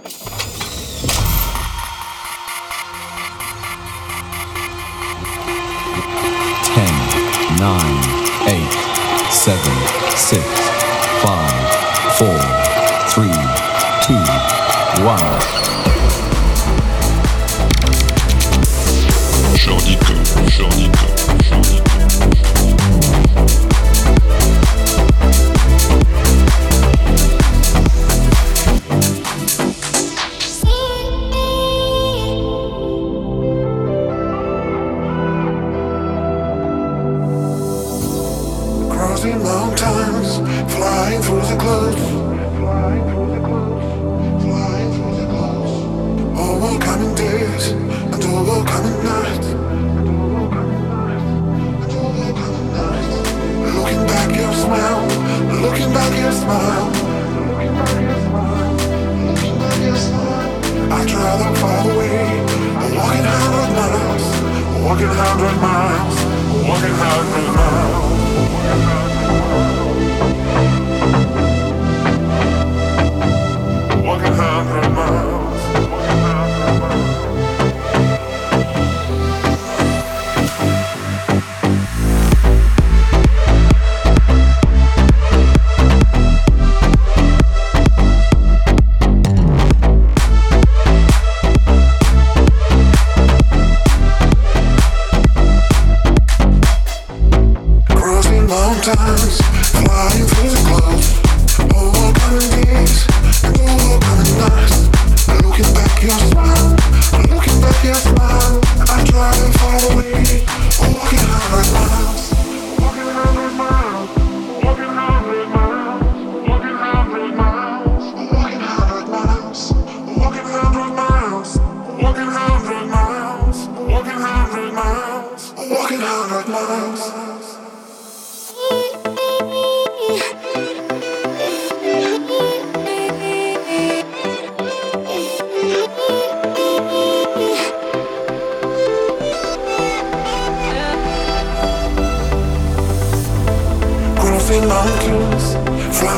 Ten, nine, eight, seven, six, five, four, three, two, one. Jordy Copz, Jordico.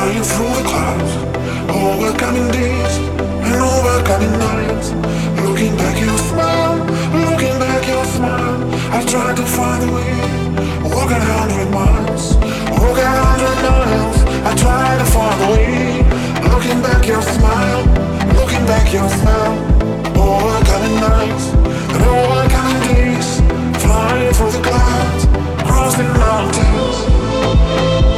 flying through the clouds, overcoming days and overcoming nights. Looking back, your smile, looking back, your smile. I tried to find a way, walk a hundred miles, walk a hundred miles. I tried to find a way, looking back, your smile, looking back, your smile. Overcoming nights and overcoming days, flying through the clouds, crossing mountains.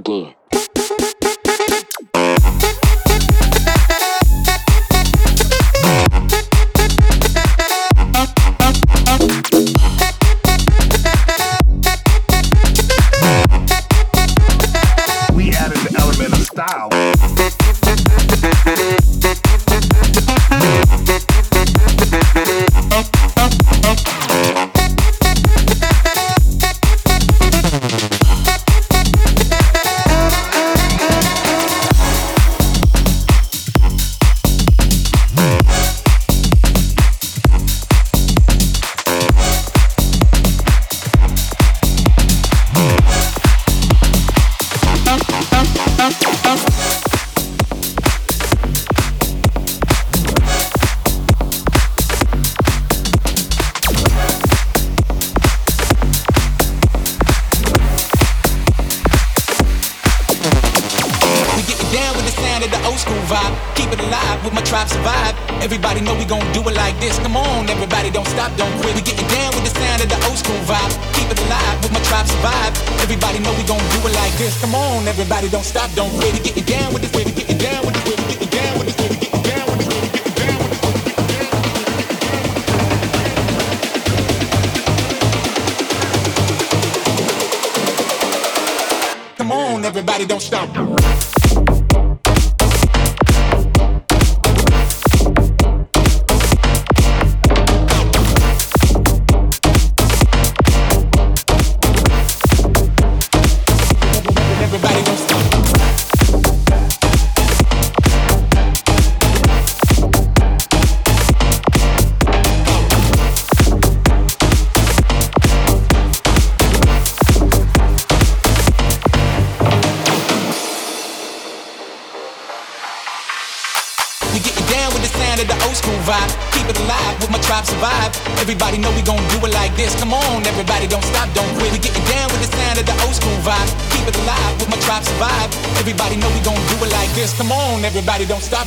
again. Come on, everybody don't stop,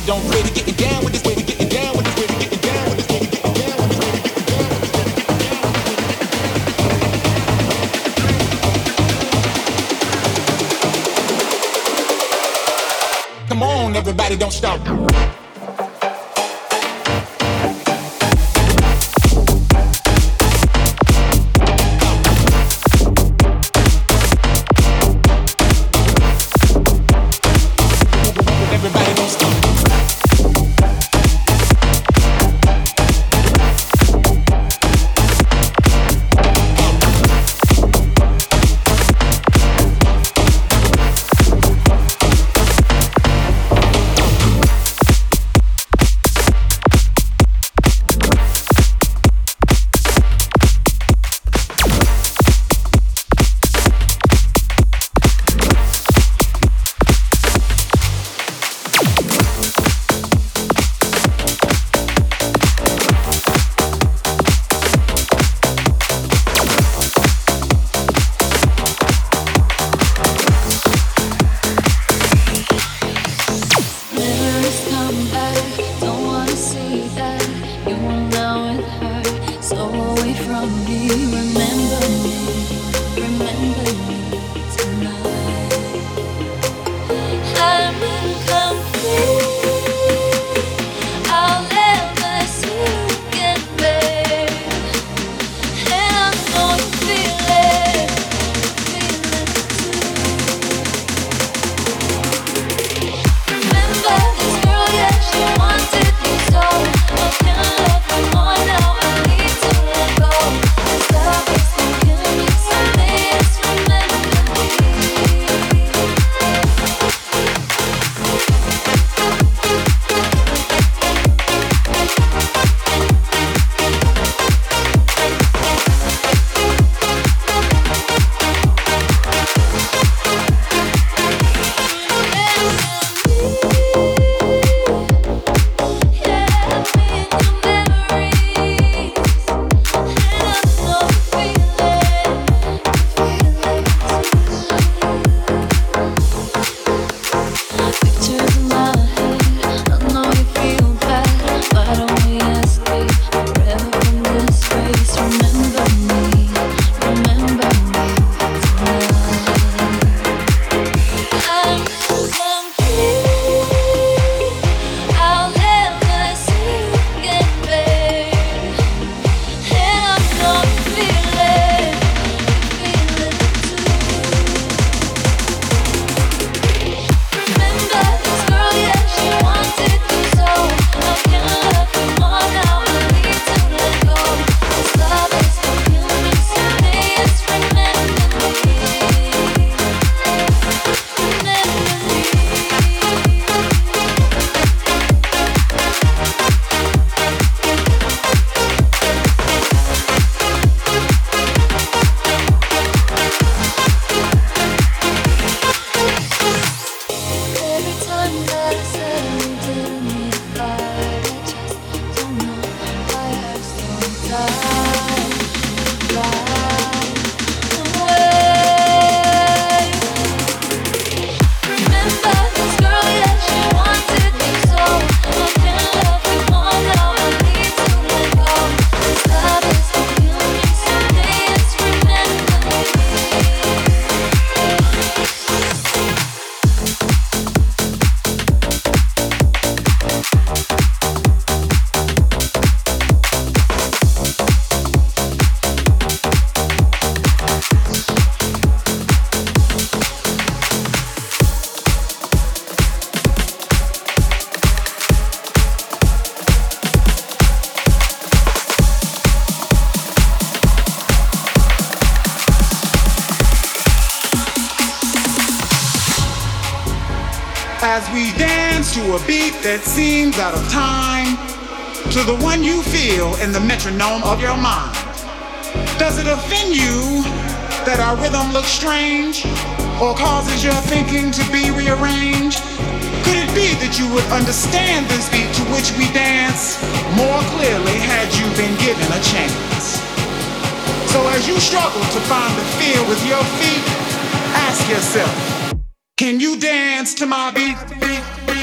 don't quit. Strange or causes your thinking to be rearranged? Could it be that you would understand this beat to which we dance more clearly had you been given a chance? So as you struggle to find the feel with your feet, ask yourself, can you dance to my beat? beat, beat, beat?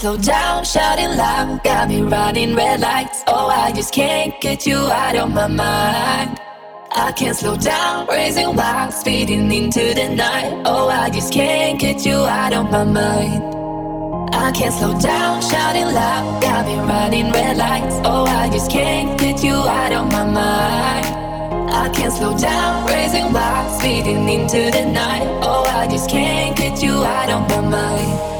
Slow down, shouting loud, got me running red lights. Oh, I just can't get you out of my mind. I can't slow down, raising wild, speeding into the night. Oh, I just can't get you out of my mind. I can't slow down, shouting loud, got me running red lights. Oh, I just can't get you out of my mind. I can't slow down, raising wild, speeding into the night. Oh, I just can't get you out of my mind.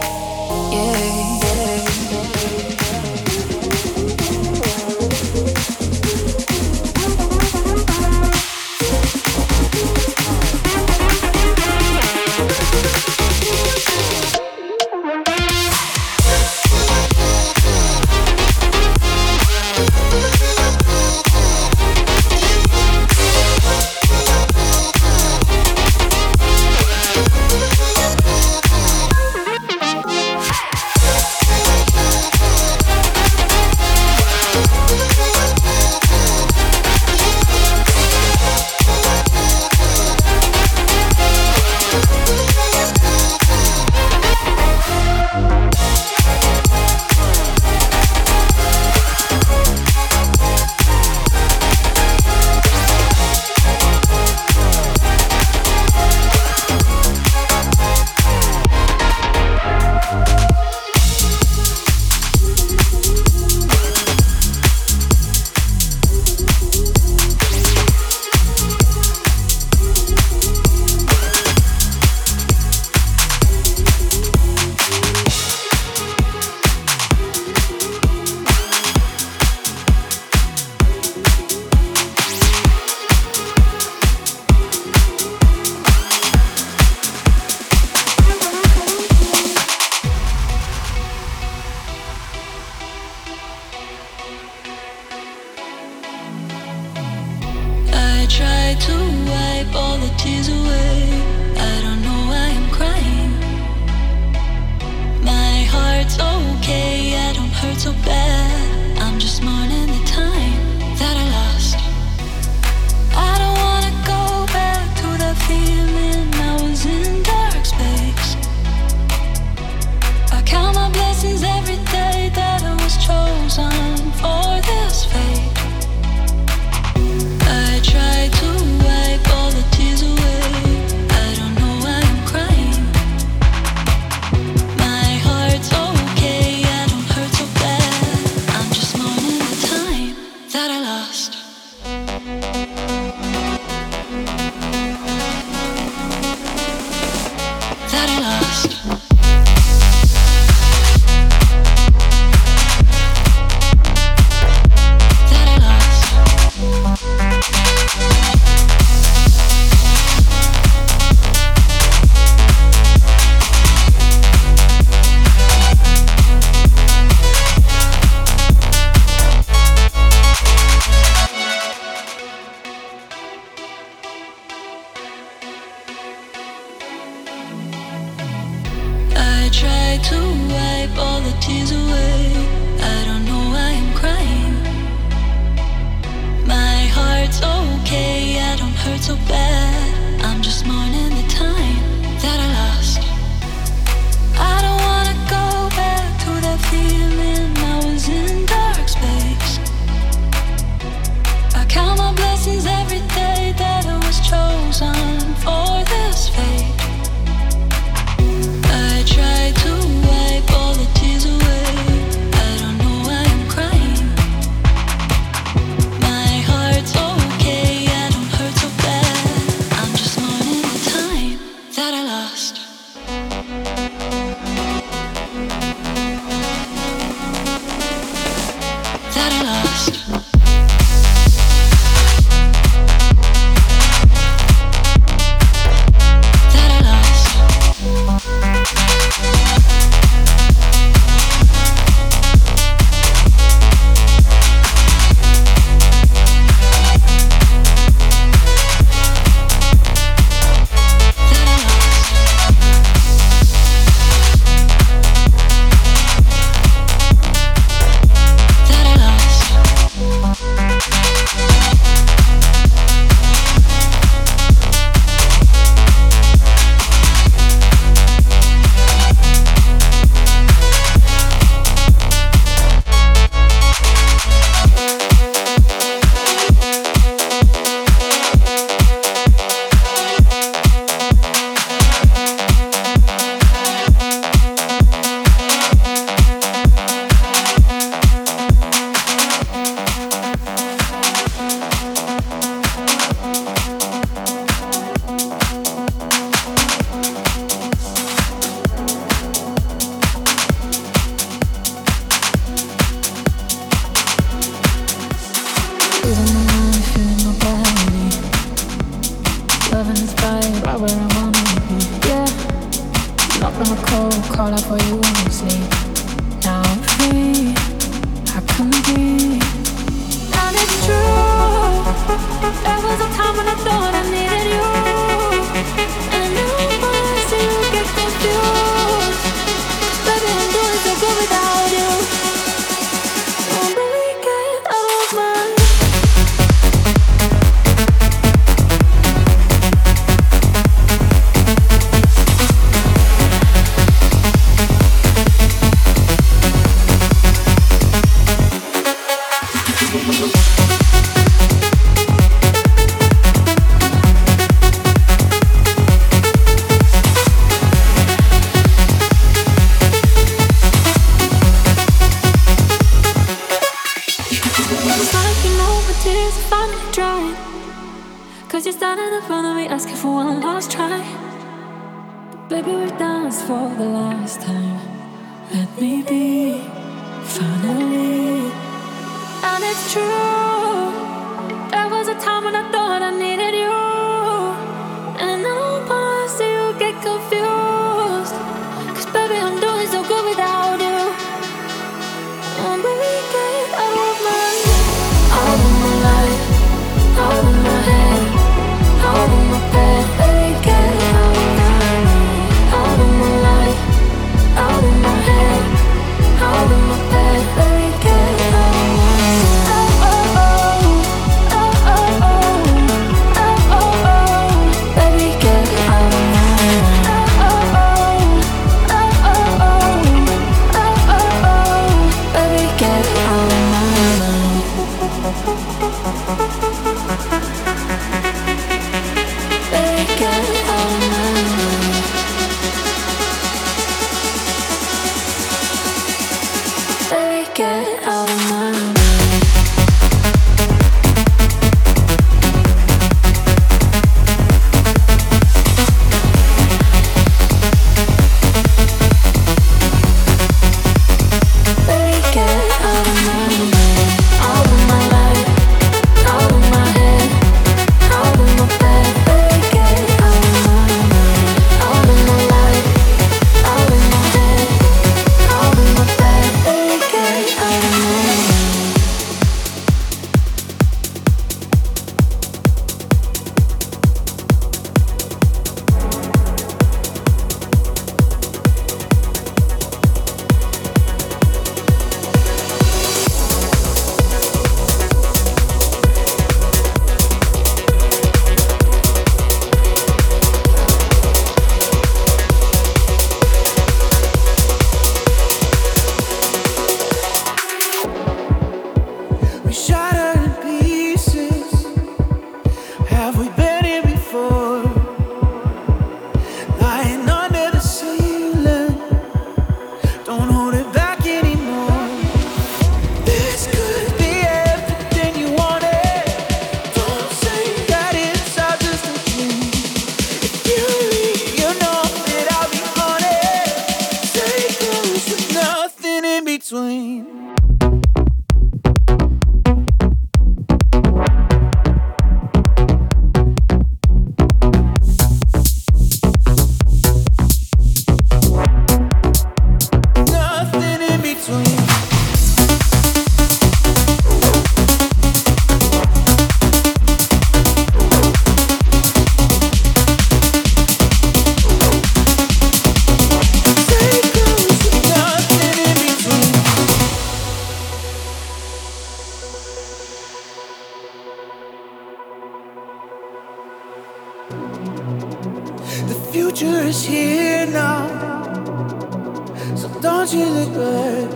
don't you look back?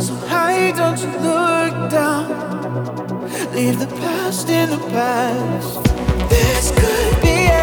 So high, don't you look down? Leave the past in the past. This could be.